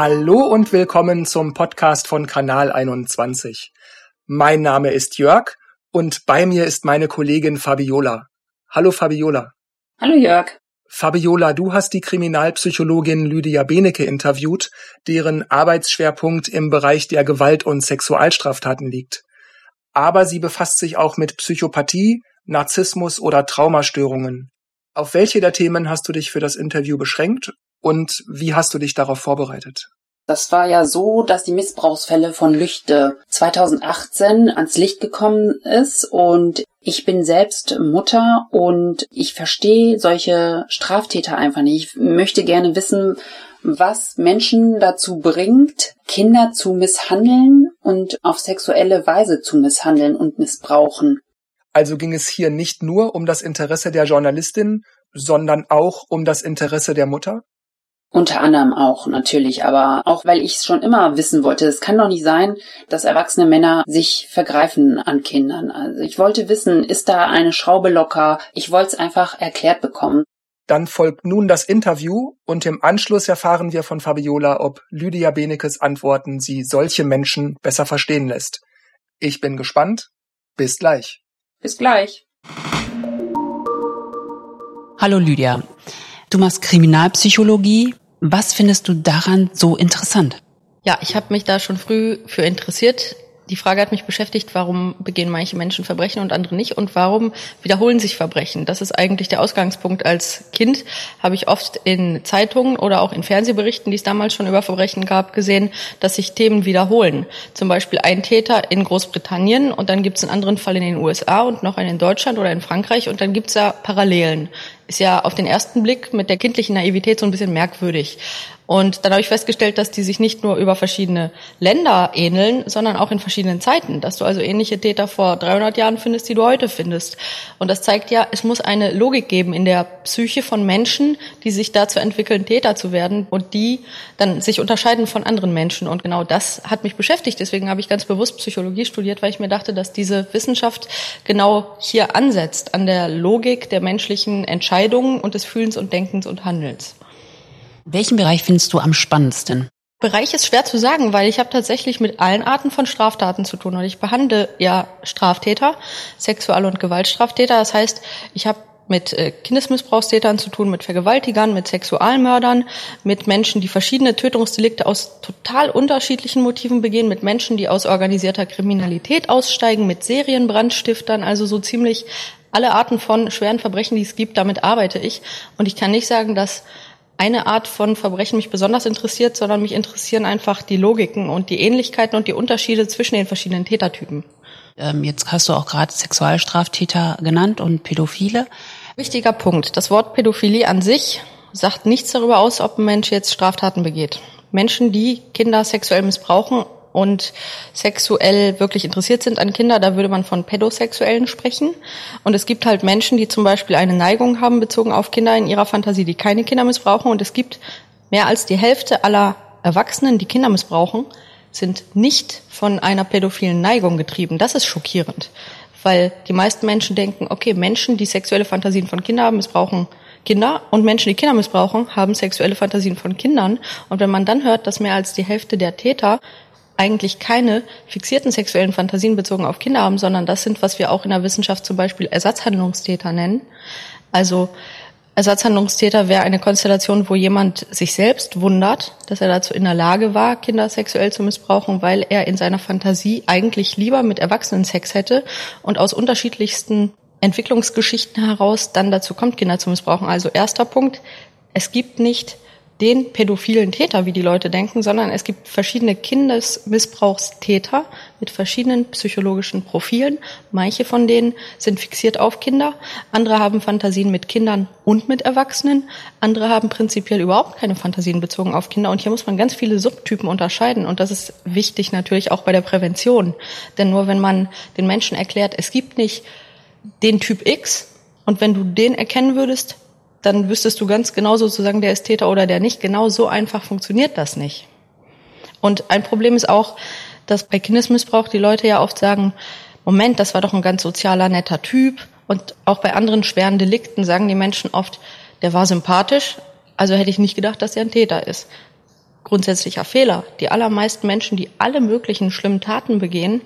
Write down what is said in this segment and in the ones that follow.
Hallo und willkommen zum Podcast von Kanal 21. Mein Name ist Jörg und bei mir ist meine Kollegin Fabiola. Hallo Fabiola. Hallo Jörg. Fabiola, du hast die Kriminalpsychologin Lydia Benecke interviewt, deren Arbeitsschwerpunkt im Bereich der Gewalt- und Sexualstraftaten liegt. Aber sie befasst sich auch mit Psychopathie, Narzissmus oder Traumastörungen. Auf welche der Themen hast du dich für das Interview beschränkt und wie hast du dich darauf vorbereitet? Das war ja so, dass die Missbrauchsfälle von Lüchte 2018 ans Licht gekommen ist und ich bin selbst Mutter und ich verstehe solche Straftäter einfach nicht. Ich möchte gerne wissen, was Menschen dazu bringt, Kinder zu misshandeln und auf sexuelle Weise zu misshandeln und missbrauchen. Also ging es hier nicht nur um das Interesse der Journalistin, sondern auch um das Interesse der Mutter? Unter anderem auch natürlich, aber auch weil ich es schon immer wissen wollte. Es kann doch nicht sein, dass erwachsene Männer sich vergreifen an Kindern. Also ich wollte wissen, ist da eine Schraube locker? Ich wollte es einfach erklärt bekommen. Dann folgt nun das Interview und im Anschluss erfahren wir von Fabiola, ob Lydia Benekes Antworten sie solche Menschen besser verstehen lässt. Ich bin gespannt. Bis gleich. Bis gleich. Hallo Lydia. Du machst Kriminalpsychologie. Was findest du daran so interessant? Ja, ich habe mich da schon früh für interessiert. Die Frage hat mich beschäftigt, warum begehen manche Menschen Verbrechen und andere nicht und warum wiederholen sich Verbrechen? Das ist eigentlich der Ausgangspunkt. Als Kind habe ich oft in Zeitungen oder auch in Fernsehberichten, die es damals schon über Verbrechen gab, gesehen, dass sich Themen wiederholen. Zum Beispiel ein Täter in Großbritannien und dann gibt es einen anderen Fall in den USA und noch einen in Deutschland oder in Frankreich und dann gibt es da Parallelen ist ja auf den ersten Blick mit der kindlichen Naivität so ein bisschen merkwürdig. Und dann habe ich festgestellt, dass die sich nicht nur über verschiedene Länder ähneln, sondern auch in verschiedenen Zeiten. Dass du also ähnliche Täter vor 300 Jahren findest, die du heute findest. Und das zeigt ja, es muss eine Logik geben in der Psyche von Menschen, die sich dazu entwickeln, Täter zu werden und die dann sich unterscheiden von anderen Menschen. Und genau das hat mich beschäftigt. Deswegen habe ich ganz bewusst Psychologie studiert, weil ich mir dachte, dass diese Wissenschaft genau hier ansetzt, an der Logik der menschlichen Entscheidungen und des Fühlens und Denkens und Handelns. Welchen Bereich findest du am spannendsten? Bereich ist schwer zu sagen, weil ich habe tatsächlich mit allen Arten von Straftaten zu tun und ich behandle ja Straftäter, Sexual- und Gewaltstraftäter. Das heißt, ich habe mit äh, Kindesmissbrauchstätern zu tun, mit Vergewaltigern, mit Sexualmördern, mit Menschen, die verschiedene Tötungsdelikte aus total unterschiedlichen Motiven begehen, mit Menschen, die aus organisierter Kriminalität aussteigen, mit Serienbrandstiftern, also so ziemlich alle Arten von schweren Verbrechen, die es gibt, damit arbeite ich. Und ich kann nicht sagen, dass eine Art von Verbrechen mich besonders interessiert, sondern mich interessieren einfach die Logiken und die Ähnlichkeiten und die Unterschiede zwischen den verschiedenen Tätertypen. Ähm, jetzt hast du auch gerade Sexualstraftäter genannt und Pädophile. Wichtiger Punkt. Das Wort Pädophilie an sich sagt nichts darüber aus, ob ein Mensch jetzt Straftaten begeht. Menschen, die Kinder sexuell missbrauchen, und sexuell wirklich interessiert sind an Kinder, da würde man von Pädosexuellen sprechen. Und es gibt halt Menschen, die zum Beispiel eine Neigung haben bezogen auf Kinder in ihrer Fantasie, die keine Kinder missbrauchen. Und es gibt mehr als die Hälfte aller Erwachsenen, die Kinder missbrauchen, sind nicht von einer pädophilen Neigung getrieben. Das ist schockierend, weil die meisten Menschen denken, okay, Menschen, die sexuelle Fantasien von Kindern haben, missbrauchen Kinder und Menschen, die Kinder missbrauchen, haben sexuelle Fantasien von Kindern. Und wenn man dann hört, dass mehr als die Hälfte der Täter eigentlich keine fixierten sexuellen Fantasien bezogen auf Kinder haben, sondern das sind, was wir auch in der Wissenschaft zum Beispiel Ersatzhandlungstäter nennen. Also Ersatzhandlungstäter wäre eine Konstellation, wo jemand sich selbst wundert, dass er dazu in der Lage war, Kinder sexuell zu missbrauchen, weil er in seiner Fantasie eigentlich lieber mit Erwachsenen Sex hätte und aus unterschiedlichsten Entwicklungsgeschichten heraus dann dazu kommt, Kinder zu missbrauchen. Also erster Punkt, es gibt nicht den pädophilen Täter, wie die Leute denken, sondern es gibt verschiedene Kindesmissbrauchstäter mit verschiedenen psychologischen Profilen. Manche von denen sind fixiert auf Kinder, andere haben Fantasien mit Kindern und mit Erwachsenen, andere haben prinzipiell überhaupt keine Fantasien bezogen auf Kinder. Und hier muss man ganz viele Subtypen unterscheiden. Und das ist wichtig natürlich auch bei der Prävention. Denn nur wenn man den Menschen erklärt, es gibt nicht den Typ X, und wenn du den erkennen würdest, dann wüsstest du ganz genau sozusagen, der ist Täter oder der nicht. Genau so einfach funktioniert das nicht. Und ein Problem ist auch, dass bei Kindesmissbrauch die Leute ja oft sagen, Moment, das war doch ein ganz sozialer, netter Typ. Und auch bei anderen schweren Delikten sagen die Menschen oft, der war sympathisch, also hätte ich nicht gedacht, dass er ein Täter ist. grundsätzlicher Fehler. Die allermeisten Menschen, die alle möglichen schlimmen Taten begehen,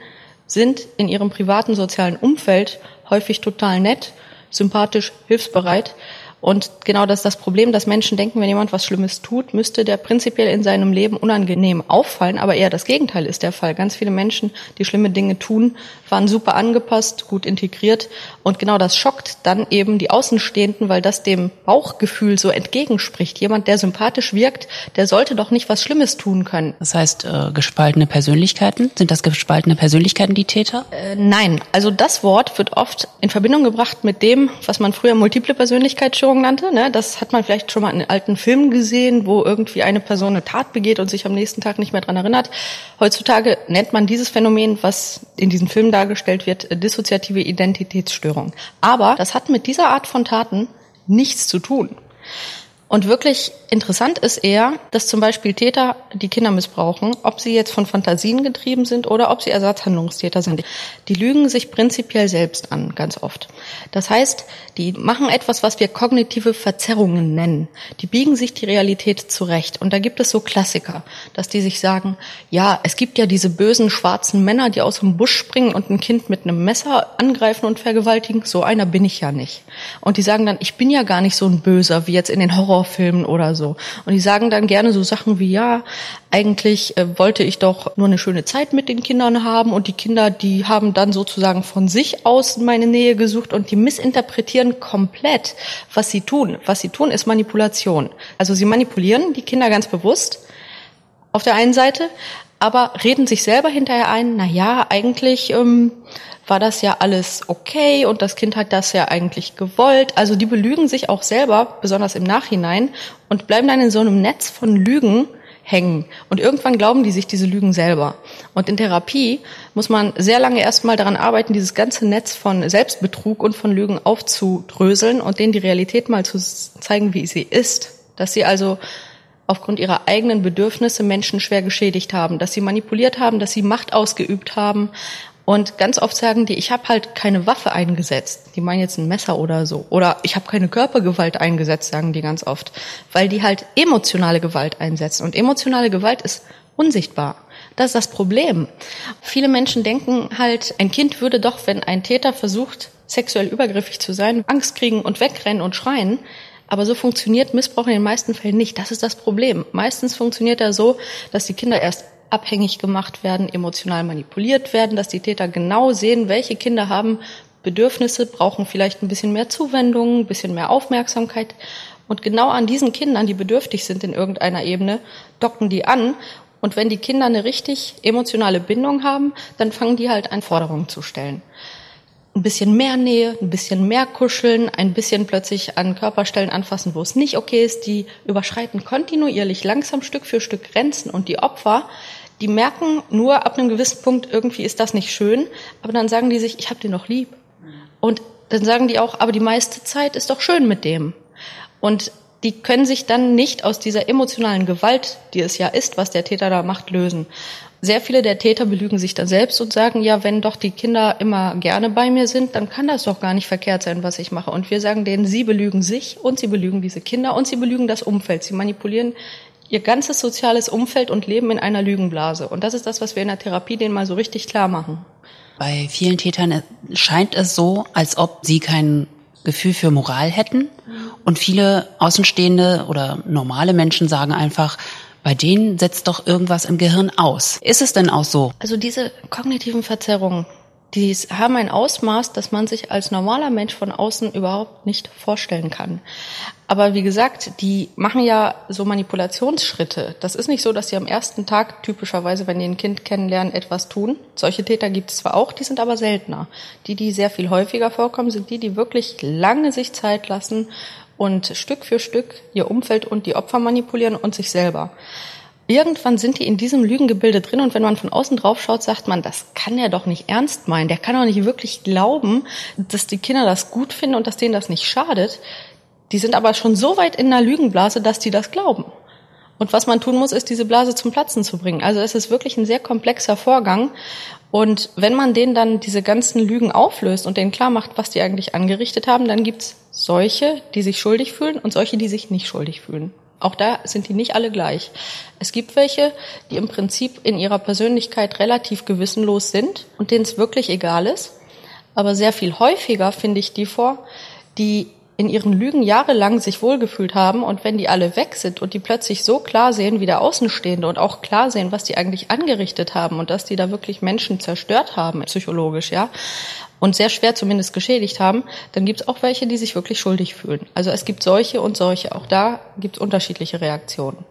sind in ihrem privaten sozialen Umfeld häufig total nett, sympathisch, hilfsbereit und genau das ist das Problem, dass Menschen denken, wenn jemand was Schlimmes tut, müsste der prinzipiell in seinem Leben unangenehm auffallen, aber eher das Gegenteil ist der Fall. Ganz viele Menschen, die schlimme Dinge tun, waren super angepasst, gut integriert und genau das schockt dann eben die Außenstehenden, weil das dem Bauchgefühl so entgegenspricht. Jemand, der sympathisch wirkt, der sollte doch nicht was Schlimmes tun können. Das heißt, äh, gespaltene Persönlichkeiten? Sind das gespaltene Persönlichkeiten die Täter? Äh, nein, also das Wort wird oft in Verbindung gebracht mit dem, was man früher multiple Persönlichkeitsstörung Essstörung nannte. Ne? Das hat man vielleicht schon mal in alten Filmen gesehen, wo irgendwie eine Person eine Tat begeht und sich am nächsten Tag nicht mehr dran erinnert. Heutzutage nennt man dieses Phänomen, was in diesen Filmen dargestellt wird, dissoziative Identitätsstörung. Aber das hat mit dieser Art von Taten nichts zu tun. Und wirklich interessant ist eher, dass zum Beispiel Täter, die Kinder missbrauchen, ob sie jetzt von Fantasien getrieben sind oder ob sie Ersatzhandlungstäter sind, die lügen sich prinzipiell selbst an, ganz oft. Das heißt, die machen etwas, was wir kognitive Verzerrungen nennen. Die biegen sich die Realität zurecht. Und da gibt es so Klassiker, dass die sich sagen, ja, es gibt ja diese bösen schwarzen Männer, die aus dem Busch springen und ein Kind mit einem Messer angreifen und vergewaltigen. So einer bin ich ja nicht. Und die sagen dann, ich bin ja gar nicht so ein Böser wie jetzt in den Horror Horrorfilmen oder so. Und die sagen dann gerne so Sachen wie, ja, eigentlich äh, wollte ich doch nur eine schöne Zeit mit den Kindern haben und die Kinder, die haben dann sozusagen von sich aus meine Nähe gesucht und die missinterpretieren komplett, was sie tun. Was sie tun, ist Manipulation. Also sie manipulieren die Kinder ganz bewusst auf der einen Seite, aber reden sich selber hinterher ein, na ja, eigentlich ähm, war das ja alles okay und das Kind hat das ja eigentlich gewollt. Also die belügen sich auch selber, besonders im Nachhinein, und bleiben dann in so einem Netz von Lügen hängen. Und irgendwann glauben die sich diese Lügen selber. Und in Therapie muss man sehr lange erstmal daran arbeiten, dieses ganze Netz von Selbstbetrug und von Lügen aufzudröseln und denen die Realität mal zu zeigen, wie sie ist. Dass sie also aufgrund ihrer eigenen Bedürfnisse Menschen schwer geschädigt haben, dass sie manipuliert haben, dass sie Macht ausgeübt haben und ganz oft sagen die, ich habe halt keine Waffe eingesetzt. Die meinen jetzt ein Messer oder so. Oder ich habe keine Körpergewalt eingesetzt, sagen die ganz oft. Weil die halt emotionale Gewalt einsetzen. Und emotionale Gewalt ist unsichtbar. Das ist das Problem. Viele Menschen denken halt, ein Kind würde doch, wenn ein Täter versucht, sexuell übergriffig zu sein, Angst kriegen und wegrennen und schreien. Aber so funktioniert Missbrauch in den meisten Fällen nicht. Das ist das Problem. Meistens funktioniert er so, dass die Kinder erst abhängig gemacht werden, emotional manipuliert werden, dass die Täter genau sehen, welche Kinder haben Bedürfnisse, brauchen vielleicht ein bisschen mehr Zuwendung, ein bisschen mehr Aufmerksamkeit. Und genau an diesen Kindern, die bedürftig sind in irgendeiner Ebene, docken die an. Und wenn die Kinder eine richtig emotionale Bindung haben, dann fangen die halt an, Forderungen zu stellen ein bisschen mehr Nähe, ein bisschen mehr kuscheln, ein bisschen plötzlich an Körperstellen anfassen, wo es nicht okay ist. Die überschreiten kontinuierlich langsam Stück für Stück Grenzen und die Opfer, die merken nur ab einem gewissen Punkt, irgendwie ist das nicht schön, aber dann sagen die sich, ich habe den noch lieb. Und dann sagen die auch, aber die meiste Zeit ist doch schön mit dem. Und die können sich dann nicht aus dieser emotionalen Gewalt, die es ja ist, was der Täter da macht, lösen. Sehr viele der Täter belügen sich dann selbst und sagen, ja, wenn doch die Kinder immer gerne bei mir sind, dann kann das doch gar nicht verkehrt sein, was ich mache. Und wir sagen denen, sie belügen sich und sie belügen diese Kinder und sie belügen das Umfeld. Sie manipulieren ihr ganzes soziales Umfeld und leben in einer Lügenblase. Und das ist das, was wir in der Therapie denen mal so richtig klar machen. Bei vielen Tätern scheint es so, als ob sie kein Gefühl für Moral hätten. Und viele Außenstehende oder normale Menschen sagen einfach, bei denen setzt doch irgendwas im Gehirn aus. Ist es denn auch so? Also diese kognitiven Verzerrungen, die haben ein Ausmaß, das man sich als normaler Mensch von außen überhaupt nicht vorstellen kann. Aber wie gesagt, die machen ja so Manipulationsschritte. Das ist nicht so, dass sie am ersten Tag typischerweise, wenn die ein Kind kennenlernen, etwas tun. Solche Täter gibt es zwar auch, die sind aber seltener. Die, die sehr viel häufiger vorkommen, sind die, die wirklich lange sich Zeit lassen und Stück für Stück ihr Umfeld und die Opfer manipulieren und sich selber. Irgendwann sind die in diesem Lügengebilde drin und wenn man von außen drauf schaut, sagt man, das kann er doch nicht ernst meinen. Der kann doch nicht wirklich glauben, dass die Kinder das gut finden und dass denen das nicht schadet. Die sind aber schon so weit in einer Lügenblase, dass die das glauben. Und was man tun muss, ist, diese Blase zum Platzen zu bringen. Also es ist wirklich ein sehr komplexer Vorgang. Und wenn man denen dann diese ganzen Lügen auflöst und denen klar macht, was die eigentlich angerichtet haben, dann gibt's solche, die sich schuldig fühlen und solche, die sich nicht schuldig fühlen. Auch da sind die nicht alle gleich. Es gibt welche, die im Prinzip in ihrer Persönlichkeit relativ gewissenlos sind und denen es wirklich egal ist. Aber sehr viel häufiger finde ich die vor, die in ihren Lügen jahrelang sich wohlgefühlt haben und wenn die alle weg sind und die plötzlich so klar sehen wie der Außenstehende und auch klar sehen, was die eigentlich angerichtet haben und dass die da wirklich Menschen zerstört haben, psychologisch, ja, und sehr schwer zumindest geschädigt haben, dann gibt es auch welche, die sich wirklich schuldig fühlen. Also es gibt solche und solche. Auch da gibt es unterschiedliche Reaktionen.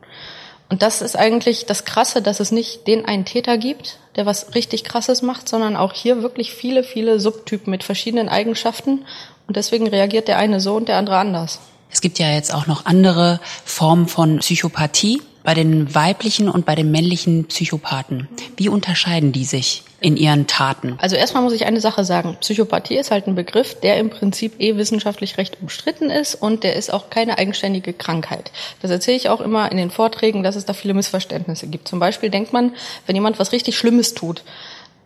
Und das ist eigentlich das Krasse, dass es nicht den einen Täter gibt, der was richtig Krasses macht, sondern auch hier wirklich viele, viele Subtypen mit verschiedenen Eigenschaften und deswegen reagiert der eine so und der andere anders. Es gibt ja jetzt auch noch andere Formen von Psychopathie bei den weiblichen und bei den männlichen Psychopathen. Wie unterscheiden die sich in ihren Taten? Also erstmal muss ich eine Sache sagen. Psychopathie ist halt ein Begriff, der im Prinzip eh wissenschaftlich recht umstritten ist und der ist auch keine eigenständige Krankheit. Das erzähle ich auch immer in den Vorträgen, dass es da viele Missverständnisse gibt. Zum Beispiel denkt man, wenn jemand was richtig Schlimmes tut,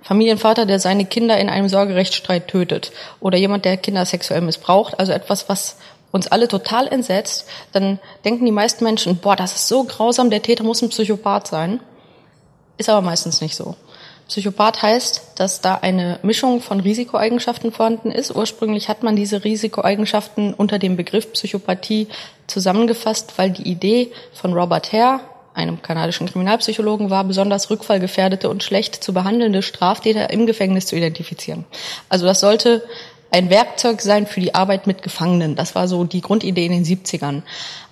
Familienvater, der seine Kinder in einem Sorgerechtsstreit tötet oder jemand, der Kinder sexuell missbraucht, also etwas, was uns alle total entsetzt, dann denken die meisten Menschen, boah, das ist so grausam, der Täter muss ein Psychopath sein. Ist aber meistens nicht so. Psychopath heißt, dass da eine Mischung von Risikoeigenschaften vorhanden ist. Ursprünglich hat man diese Risikoeigenschaften unter dem Begriff Psychopathie zusammengefasst, weil die Idee von Robert Hare, einem kanadischen Kriminalpsychologen, war, besonders rückfallgefährdete und schlecht zu behandelnde Straftäter im Gefängnis zu identifizieren. Also das sollte ein Werkzeug sein für die Arbeit mit Gefangenen. Das war so die Grundidee in den 70ern.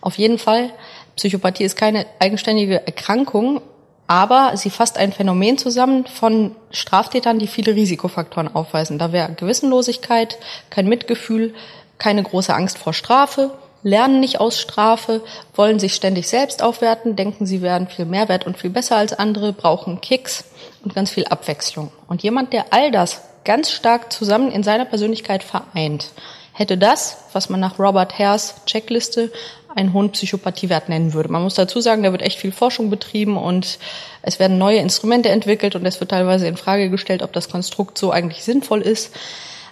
Auf jeden Fall, Psychopathie ist keine eigenständige Erkrankung, aber sie fasst ein Phänomen zusammen von Straftätern, die viele Risikofaktoren aufweisen. Da wäre Gewissenlosigkeit, kein Mitgefühl, keine große Angst vor Strafe, lernen nicht aus Strafe, wollen sich ständig selbst aufwerten, denken, sie wären viel mehr wert und viel besser als andere, brauchen Kicks und ganz viel Abwechslung. Und jemand, der all das ganz stark zusammen in seiner Persönlichkeit vereint, hätte das, was man nach Robert Hares Checkliste einen hohen Psychopathiewert nennen würde. Man muss dazu sagen, da wird echt viel Forschung betrieben und es werden neue Instrumente entwickelt und es wird teilweise in Frage gestellt, ob das Konstrukt so eigentlich sinnvoll ist.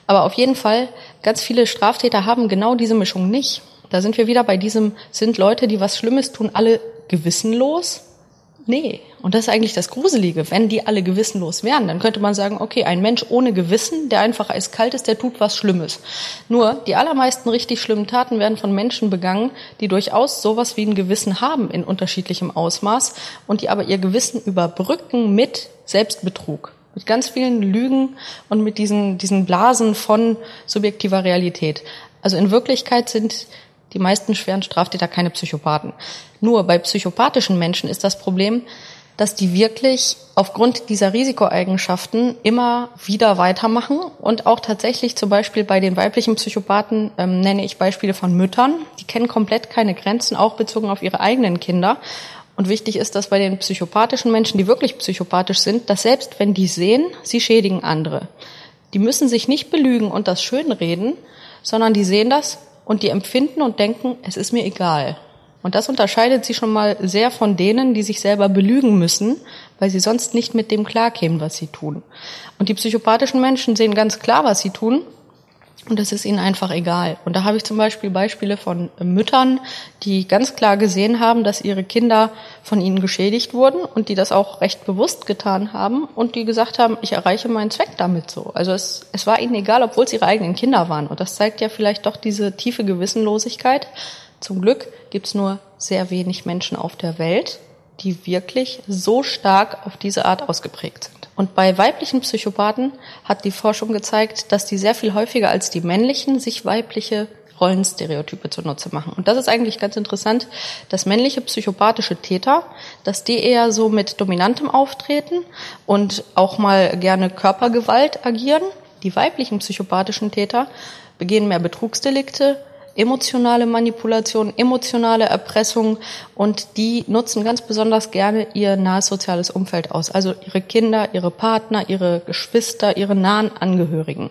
Aber auf jeden Fall, ganz viele Straftäter haben genau diese Mischung nicht. Da sind wir wieder bei diesem, sind Leute, die was Schlimmes tun, alle gewissenlos? Nee. Und das ist eigentlich das Gruselige. Wenn die alle gewissenlos wären, dann könnte man sagen, okay, ein Mensch ohne Gewissen, der einfach eiskalt ist, der tut was Schlimmes. Nur, die allermeisten richtig schlimmen Taten werden von Menschen begangen, die durchaus sowas wie ein Gewissen haben in unterschiedlichem Ausmaß und die aber ihr Gewissen überbrücken mit Selbstbetrug. Mit ganz vielen Lügen und mit diesen, diesen Blasen von subjektiver Realität. Also in Wirklichkeit sind die meisten schweren Straftäter keine Psychopathen. Nur bei psychopathischen Menschen ist das Problem, dass die wirklich aufgrund dieser Risikoeigenschaften immer wieder weitermachen und auch tatsächlich zum Beispiel bei den weiblichen Psychopathen ähm, nenne ich Beispiele von Müttern, die kennen komplett keine Grenzen, auch bezogen auf ihre eigenen Kinder. Und wichtig ist, dass bei den psychopathischen Menschen, die wirklich psychopathisch sind, dass selbst wenn die sehen, sie schädigen andere. Die müssen sich nicht belügen und das schönreden, sondern die sehen das und die empfinden und denken, es ist mir egal. Und das unterscheidet sie schon mal sehr von denen, die sich selber belügen müssen, weil sie sonst nicht mit dem klarkämen, was sie tun. Und die psychopathischen Menschen sehen ganz klar, was sie tun. Und es ist ihnen einfach egal. Und da habe ich zum Beispiel Beispiele von Müttern, die ganz klar gesehen haben, dass ihre Kinder von ihnen geschädigt wurden und die das auch recht bewusst getan haben und die gesagt haben, ich erreiche meinen Zweck damit so. Also es, es war ihnen egal, obwohl es ihre eigenen Kinder waren. Und das zeigt ja vielleicht doch diese tiefe Gewissenlosigkeit, zum Glück gibt es nur sehr wenig Menschen auf der Welt, die wirklich so stark auf diese Art ausgeprägt sind. Und bei weiblichen Psychopathen hat die Forschung gezeigt, dass die sehr viel häufiger als die männlichen sich weibliche Rollenstereotype zunutze machen. Und das ist eigentlich ganz interessant, dass männliche psychopathische Täter, dass die eher so mit dominantem Auftreten und auch mal gerne Körpergewalt agieren. Die weiblichen psychopathischen Täter begehen mehr Betrugsdelikte, emotionale Manipulation, emotionale Erpressung und die nutzen ganz besonders gerne ihr nahes soziales Umfeld aus, also ihre Kinder, ihre Partner, ihre Geschwister, ihre nahen Angehörigen.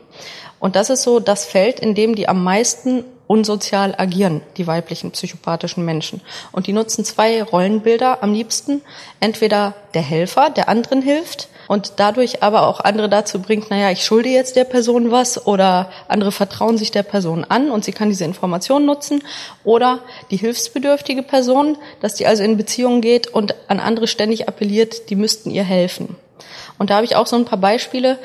Und das ist so das Feld, in dem die am meisten unsozial agieren, die weiblichen psychopathischen Menschen. Und die nutzen zwei Rollenbilder am liebsten. Entweder der Helfer, der anderen hilft und dadurch aber auch andere dazu bringt, naja, ich schulde jetzt der Person was oder andere vertrauen sich der Person an und sie kann diese Information nutzen. Oder die hilfsbedürftige Person, dass die also in Beziehungen geht und an andere ständig appelliert, die müssten ihr helfen. Und da habe ich auch so ein paar Beispiele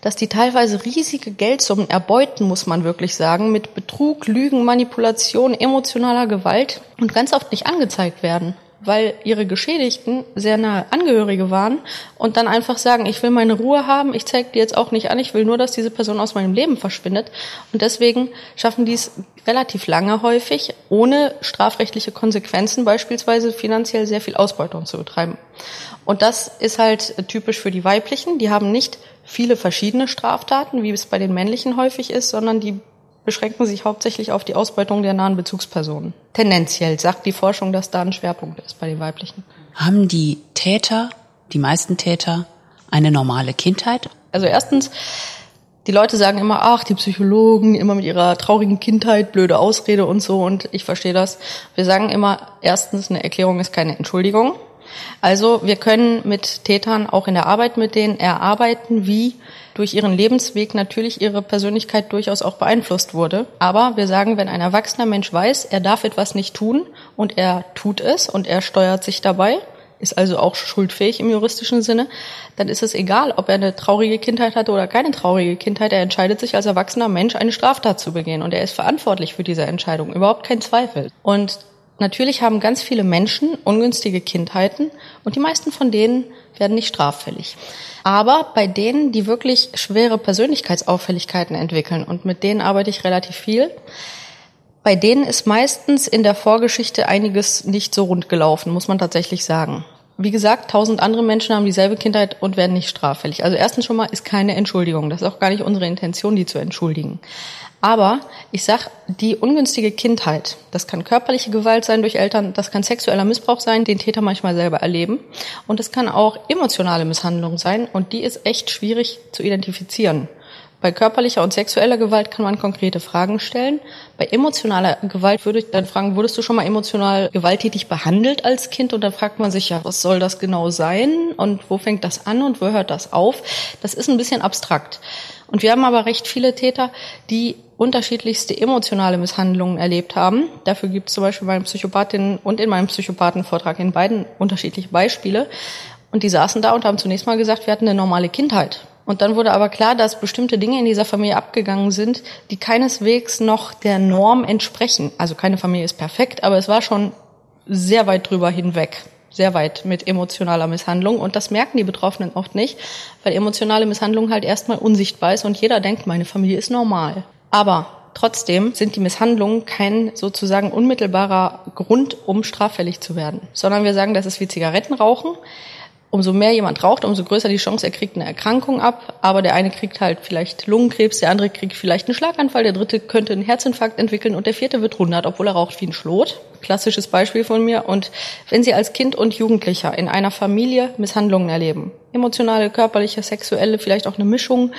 dass die teilweise riesige Geldsummen erbeuten, muss man wirklich sagen, mit Betrug, Lügen, Manipulation, emotionaler Gewalt und ganz oft nicht angezeigt werden, weil ihre Geschädigten sehr nahe Angehörige waren und dann einfach sagen, ich will meine Ruhe haben, ich zeige dir jetzt auch nicht an, ich will nur, dass diese Person aus meinem Leben verschwindet. Und deswegen schaffen die es relativ lange häufig, ohne strafrechtliche Konsequenzen, beispielsweise finanziell sehr viel Ausbeutung zu betreiben. Und das ist halt typisch für die weiblichen. Die haben nicht viele verschiedene Straftaten, wie es bei den männlichen häufig ist, sondern die beschränken sich hauptsächlich auf die Ausbeutung der nahen Bezugspersonen. Tendenziell sagt die Forschung, dass da ein Schwerpunkt ist bei den weiblichen. Haben die Täter, die meisten Täter, eine normale Kindheit? Also erstens, die Leute sagen immer, ach, die Psychologen, immer mit ihrer traurigen Kindheit, blöde Ausrede und so, und ich verstehe das. Wir sagen immer, erstens, eine Erklärung ist keine Entschuldigung. Also wir können mit Tätern auch in der Arbeit mit denen erarbeiten, wie durch ihren Lebensweg natürlich ihre Persönlichkeit durchaus auch beeinflusst wurde. Aber wir sagen, wenn ein erwachsener Mensch weiß, er darf etwas nicht tun und er tut es und er steuert sich dabei, ist also auch schuldfähig im juristischen Sinne, dann ist es egal, ob er eine traurige Kindheit hatte oder keine traurige Kindheit. Er entscheidet sich als erwachsener Mensch, eine Straftat zu begehen und er ist verantwortlich für diese Entscheidung. Überhaupt kein Zweifel. Und Natürlich haben ganz viele Menschen ungünstige Kindheiten und die meisten von denen werden nicht straffällig. Aber bei denen, die wirklich schwere Persönlichkeitsauffälligkeiten entwickeln, und mit denen arbeite ich relativ viel, bei denen ist meistens in der Vorgeschichte einiges nicht so rund gelaufen, muss man tatsächlich sagen. Wie gesagt, tausend andere Menschen haben dieselbe Kindheit und werden nicht straffällig. Also erstens schon mal ist keine Entschuldigung. Das ist auch gar nicht unsere Intention, die zu entschuldigen. Aber ich sag, die ungünstige Kindheit, das kann körperliche Gewalt sein durch Eltern, das kann sexueller Missbrauch sein, den Täter manchmal selber erleben. Und es kann auch emotionale Misshandlung sein und die ist echt schwierig zu identifizieren. Bei körperlicher und sexueller Gewalt kann man konkrete Fragen stellen. Bei emotionaler Gewalt würde ich dann fragen, wurdest du schon mal emotional gewalttätig behandelt als Kind? Und dann fragt man sich ja, was soll das genau sein? Und wo fängt das an und wo hört das auf? Das ist ein bisschen abstrakt. Und wir haben aber recht viele Täter, die unterschiedlichste emotionale Misshandlungen erlebt haben. Dafür gibt es zum Beispiel bei Psychopathinnen und in meinem Psychopathenvortrag in beiden unterschiedliche Beispiele. Und die saßen da und haben zunächst mal gesagt, wir hatten eine normale Kindheit. Und dann wurde aber klar, dass bestimmte Dinge in dieser Familie abgegangen sind, die keineswegs noch der Norm entsprechen. Also keine Familie ist perfekt, aber es war schon sehr weit drüber hinweg sehr weit mit emotionaler Misshandlung und das merken die Betroffenen oft nicht, weil emotionale Misshandlung halt erstmal unsichtbar ist und jeder denkt, meine Familie ist normal. Aber trotzdem sind die Misshandlungen kein sozusagen unmittelbarer Grund, um straffällig zu werden, sondern wir sagen, das ist wie Zigarettenrauchen. Umso mehr jemand raucht, umso größer die Chance, er kriegt eine Erkrankung ab. Aber der eine kriegt halt vielleicht Lungenkrebs, der andere kriegt vielleicht einen Schlaganfall, der dritte könnte einen Herzinfarkt entwickeln und der vierte wird 100, obwohl er raucht wie ein Schlot. Klassisches Beispiel von mir. Und wenn Sie als Kind und Jugendlicher in einer Familie Misshandlungen erleben, emotionale, körperliche, sexuelle, vielleicht auch eine Mischung,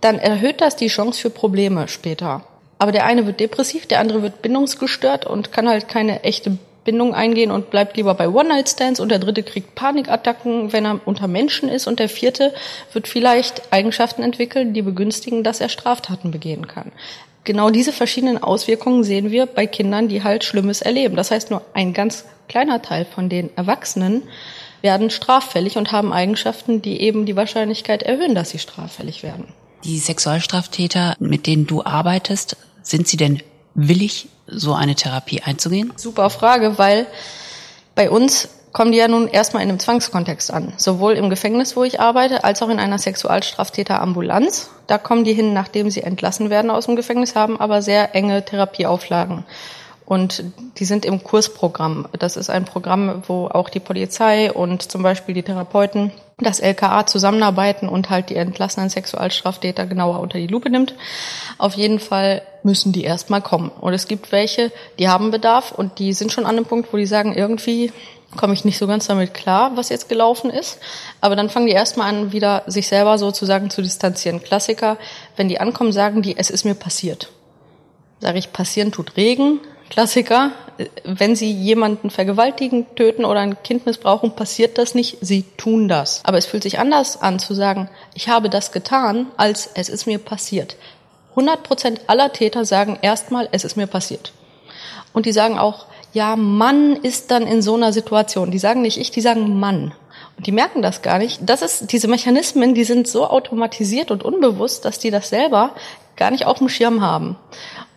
dann erhöht das die Chance für Probleme später. Aber der eine wird depressiv, der andere wird bindungsgestört und kann halt keine echte Bindung eingehen und bleibt lieber bei One-Night-Stands und der dritte kriegt Panikattacken, wenn er unter Menschen ist und der vierte wird vielleicht Eigenschaften entwickeln, die begünstigen, dass er Straftaten begehen kann. Genau diese verschiedenen Auswirkungen sehen wir bei Kindern, die halt Schlimmes erleben. Das heißt, nur ein ganz kleiner Teil von den Erwachsenen werden straffällig und haben Eigenschaften, die eben die Wahrscheinlichkeit erhöhen, dass sie straffällig werden. Die Sexualstraftäter, mit denen du arbeitest, sind sie denn willig, so eine Therapie einzugehen? Super Frage, weil bei uns kommen die ja nun erstmal in einem Zwangskontext an. Sowohl im Gefängnis, wo ich arbeite, als auch in einer Sexualstraftäterambulanz. Da kommen die hin, nachdem sie entlassen werden aus dem Gefängnis, haben aber sehr enge Therapieauflagen. Und die sind im Kursprogramm. Das ist ein Programm, wo auch die Polizei und zum Beispiel die Therapeuten das LKA zusammenarbeiten und halt die entlassenen Sexualstraftäter genauer unter die Lupe nimmt. Auf jeden Fall müssen die erstmal kommen. Und es gibt welche, die haben Bedarf und die sind schon an einem Punkt, wo die sagen, irgendwie komme ich nicht so ganz damit klar, was jetzt gelaufen ist. Aber dann fangen die erstmal an, wieder sich selber sozusagen zu distanzieren. Klassiker, wenn die ankommen, sagen die, es ist mir passiert. Sage ich, passieren tut Regen, Klassiker. Wenn Sie jemanden vergewaltigen, töten oder ein Kind missbrauchen, passiert das nicht. Sie tun das. Aber es fühlt sich anders an zu sagen, ich habe das getan, als es ist mir passiert. 100 Prozent aller Täter sagen erstmal, es ist mir passiert. Und die sagen auch, ja, Mann ist dann in so einer Situation. Die sagen nicht ich, die sagen Mann. Und die merken das gar nicht. Das ist, diese Mechanismen, die sind so automatisiert und unbewusst, dass die das selber gar nicht auf dem Schirm haben.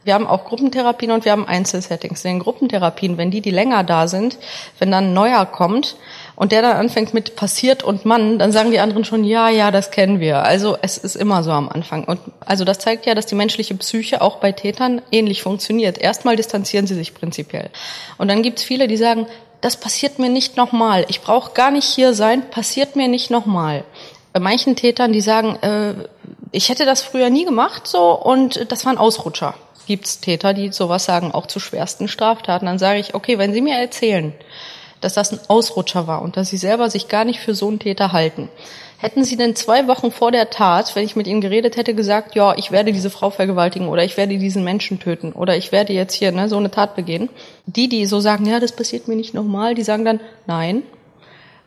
Wir haben auch Gruppentherapien und wir haben Einzelsettings. In den Gruppentherapien, wenn die, die länger da sind, wenn dann ein neuer kommt und der dann anfängt mit passiert und Mann, dann sagen die anderen schon, ja, ja, das kennen wir. Also es ist immer so am Anfang. Und also das zeigt ja, dass die menschliche Psyche auch bei Tätern ähnlich funktioniert. Erstmal distanzieren sie sich prinzipiell. Und dann gibt's viele, die sagen, das passiert mir nicht nochmal. Ich brauche gar nicht hier sein, passiert mir nicht nochmal. Bei manchen Tätern, die sagen, äh, ich hätte das früher nie gemacht so und das war ein Ausrutscher gibt es Täter, die sowas sagen, auch zu schwersten Straftaten. Dann sage ich, okay, wenn Sie mir erzählen, dass das ein Ausrutscher war und dass Sie selber sich gar nicht für so einen Täter halten, hätten Sie denn zwei Wochen vor der Tat, wenn ich mit Ihnen geredet hätte, gesagt, ja, ich werde diese Frau vergewaltigen oder ich werde diesen Menschen töten oder ich werde jetzt hier ne, so eine Tat begehen? Die, die so sagen, ja, das passiert mir nicht nochmal, die sagen dann, nein.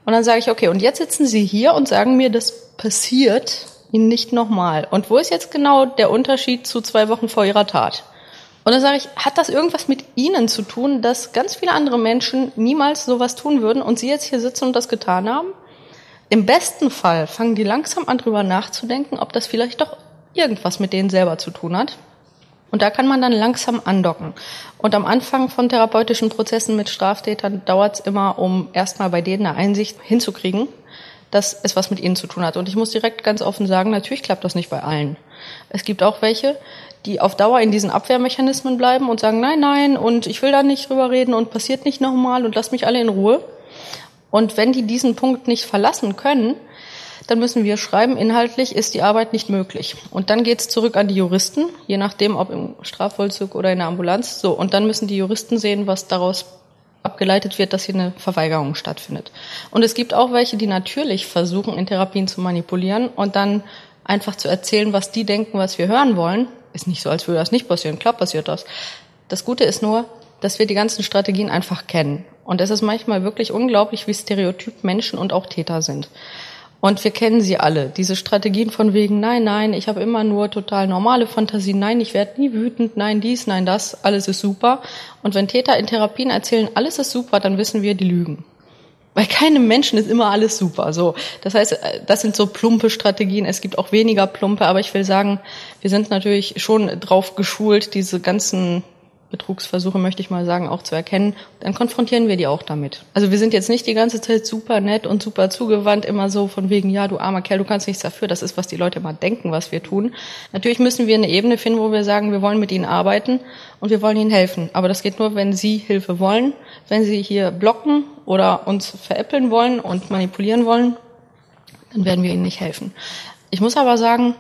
Und dann sage ich, okay, und jetzt sitzen Sie hier und sagen mir, das passiert Ihnen nicht nochmal. Und wo ist jetzt genau der Unterschied zu zwei Wochen vor Ihrer Tat? Und dann sage ich, hat das irgendwas mit Ihnen zu tun, dass ganz viele andere Menschen niemals sowas tun würden und Sie jetzt hier sitzen und das getan haben? Im besten Fall fangen die langsam an, drüber nachzudenken, ob das vielleicht doch irgendwas mit denen selber zu tun hat. Und da kann man dann langsam andocken. Und am Anfang von therapeutischen Prozessen mit Straftätern dauert es immer, um erstmal bei denen eine Einsicht hinzukriegen, dass es was mit ihnen zu tun hat. Und ich muss direkt ganz offen sagen, natürlich klappt das nicht bei allen. Es gibt auch welche, die auf Dauer in diesen Abwehrmechanismen bleiben und sagen, nein, nein, und ich will da nicht drüber reden und passiert nicht nochmal und lasst mich alle in Ruhe. Und wenn die diesen Punkt nicht verlassen können, dann müssen wir schreiben, inhaltlich ist die Arbeit nicht möglich. Und dann geht's zurück an die Juristen, je nachdem, ob im Strafvollzug oder in der Ambulanz. So, und dann müssen die Juristen sehen, was daraus abgeleitet wird, dass hier eine Verweigerung stattfindet. Und es gibt auch welche, die natürlich versuchen, in Therapien zu manipulieren und dann einfach zu erzählen, was die denken, was wir hören wollen, ist nicht so, als würde das nicht passieren. Klar passiert das. Das Gute ist nur, dass wir die ganzen Strategien einfach kennen. Und es ist manchmal wirklich unglaublich, wie stereotyp Menschen und auch Täter sind. Und wir kennen sie alle. Diese Strategien von wegen, nein, nein, ich habe immer nur total normale Fantasien, nein, ich werde nie wütend, nein, dies, nein, das, alles ist super. Und wenn Täter in Therapien erzählen, alles ist super, dann wissen wir, die lügen. Bei keinem Menschen ist immer alles super. So, das heißt, äh, das sind so plumpe Strategien. Es gibt auch weniger plumpe, aber ich will sagen, wir sind natürlich schon drauf geschult, diese ganzen Betrugsversuche, möchte ich mal sagen, auch zu erkennen, dann konfrontieren wir die auch damit. Also wir sind jetzt nicht die ganze Zeit super nett und super zugewandt, immer so von wegen, ja, du armer Kerl, du kannst nichts dafür. Das ist, was die Leute immer denken, was wir tun. Natürlich müssen wir eine Ebene finden, wo wir sagen, wir wollen mit ihnen arbeiten und wir wollen ihnen helfen. Aber das geht nur, wenn sie Hilfe wollen. Wenn sie hier blocken oder uns veräppeln wollen und manipulieren wollen, dann werden wir ihnen nicht helfen. Ich muss aber sagen,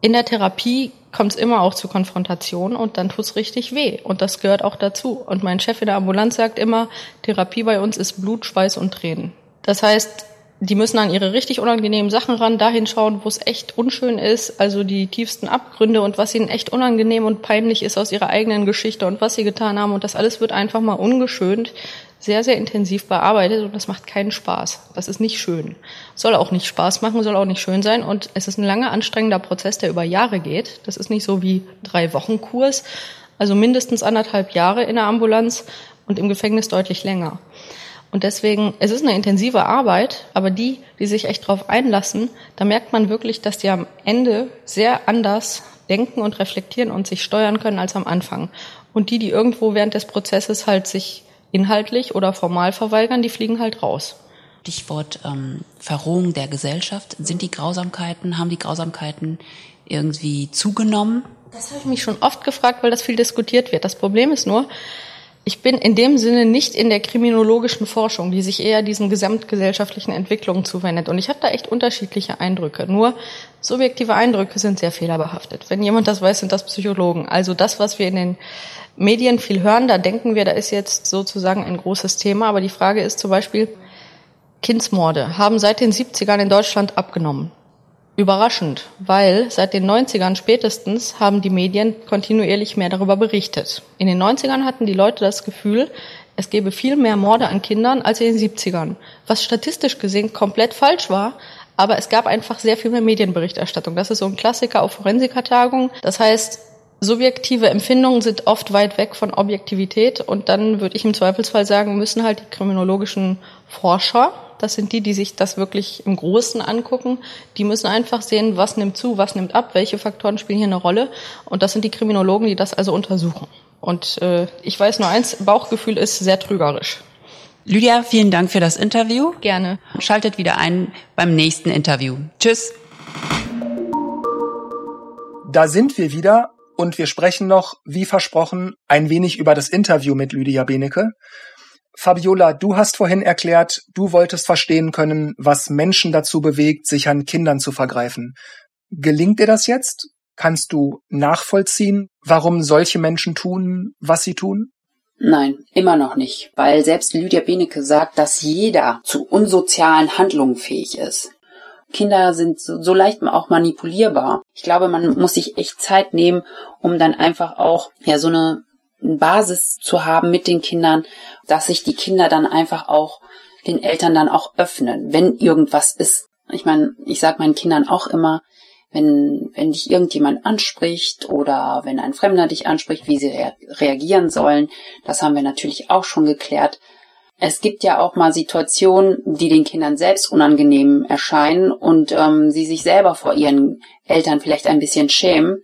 in der Therapie kommt es immer auch zu Konfrontation und dann tut's richtig weh. Und das gehört auch dazu. Und mein Chef in der Ambulanz sagt immer, Therapie bei uns ist Blut, Schweiß und Tränen. Das heißt, die müssen an ihre richtig unangenehmen Sachen ran, dahin schauen, wo es echt unschön ist, also die tiefsten Abgründe und was ihnen echt unangenehm und peinlich ist aus ihrer eigenen Geschichte und was sie getan haben. Und das alles wird einfach mal ungeschönt sehr, sehr intensiv bearbeitet und das macht keinen Spaß. Das ist nicht schön. Soll auch nicht Spaß machen, soll auch nicht schön sein und es ist ein langer, anstrengender Prozess, der über Jahre geht. Das ist nicht so wie drei Wochen Kurs, also mindestens anderthalb Jahre in der Ambulanz und im Gefängnis deutlich länger. Und deswegen, es ist eine intensive Arbeit, aber die, die sich echt drauf einlassen, da merkt man wirklich, dass die am Ende sehr anders denken und reflektieren und sich steuern können als am Anfang. Und die, die irgendwo während des Prozesses halt sich inhaltlich oder formal verweigern, die fliegen halt raus. Stichwort ähm, Verrohung der Gesellschaft. Sind die Grausamkeiten, haben die Grausamkeiten irgendwie zugenommen? Das habe ich mich schon oft gefragt, weil das viel diskutiert wird. Das Problem ist nur, ich bin in dem Sinne nicht in der kriminologischen Forschung, die sich eher diesen gesamtgesellschaftlichen Entwicklungen zuwendet. Und ich habe da echt unterschiedliche Eindrücke. Nur subjektive Eindrücke sind sehr fehlerbehaftet. Wenn jemand das weiß, sind das Psychologen. Also das, was wir in den Medien viel hören, da denken wir, da ist jetzt sozusagen ein großes Thema. Aber die Frage ist zum Beispiel, Kindsmorde haben seit den 70ern in Deutschland abgenommen. Überraschend, weil seit den 90ern spätestens haben die Medien kontinuierlich mehr darüber berichtet. In den 90ern hatten die Leute das Gefühl, es gäbe viel mehr Morde an Kindern als in den 70ern, was statistisch gesehen komplett falsch war, aber es gab einfach sehr viel mehr Medienberichterstattung. Das ist so ein Klassiker auf Forensikertagungen. Das heißt, subjektive Empfindungen sind oft weit weg von Objektivität und dann würde ich im Zweifelsfall sagen, müssen halt die kriminologischen Forscher das sind die, die sich das wirklich im Großen angucken. Die müssen einfach sehen, was nimmt zu, was nimmt ab, welche Faktoren spielen hier eine Rolle. Und das sind die Kriminologen, die das also untersuchen. Und äh, ich weiß nur eins, Bauchgefühl ist sehr trügerisch. Lydia, vielen Dank für das Interview. Gerne. Schaltet wieder ein beim nächsten Interview. Tschüss. Da sind wir wieder und wir sprechen noch, wie versprochen, ein wenig über das Interview mit Lydia Benecke. Fabiola, du hast vorhin erklärt, du wolltest verstehen können, was Menschen dazu bewegt, sich an Kindern zu vergreifen. Gelingt dir das jetzt? Kannst du nachvollziehen, warum solche Menschen tun, was sie tun? Nein, immer noch nicht, weil selbst Lydia Benecke sagt, dass jeder zu unsozialen Handlungen fähig ist. Kinder sind so, so leicht auch manipulierbar. Ich glaube, man muss sich echt Zeit nehmen, um dann einfach auch ja so eine Basis zu haben mit den Kindern, dass sich die Kinder dann einfach auch den Eltern dann auch öffnen, wenn irgendwas ist. Ich meine, ich sage meinen Kindern auch immer, wenn, wenn dich irgendjemand anspricht oder wenn ein Fremder dich anspricht, wie sie reagieren sollen, das haben wir natürlich auch schon geklärt. Es gibt ja auch mal Situationen, die den Kindern selbst unangenehm erscheinen und ähm, sie sich selber vor ihren Eltern vielleicht ein bisschen schämen.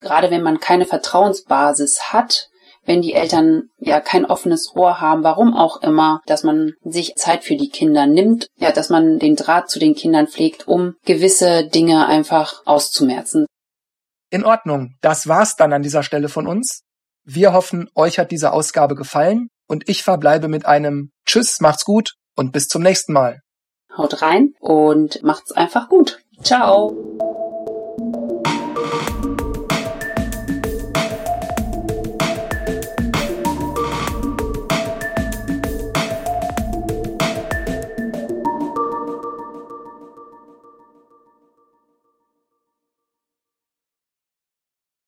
Gerade wenn man keine Vertrauensbasis hat, wenn die Eltern ja kein offenes Ohr haben, warum auch immer, dass man sich Zeit für die Kinder nimmt, ja, dass man den Draht zu den Kindern pflegt, um gewisse Dinge einfach auszumerzen. In Ordnung, das war's dann an dieser Stelle von uns. Wir hoffen, euch hat diese Ausgabe gefallen und ich verbleibe mit einem Tschüss, macht's gut und bis zum nächsten Mal. Haut rein und macht's einfach gut. Ciao.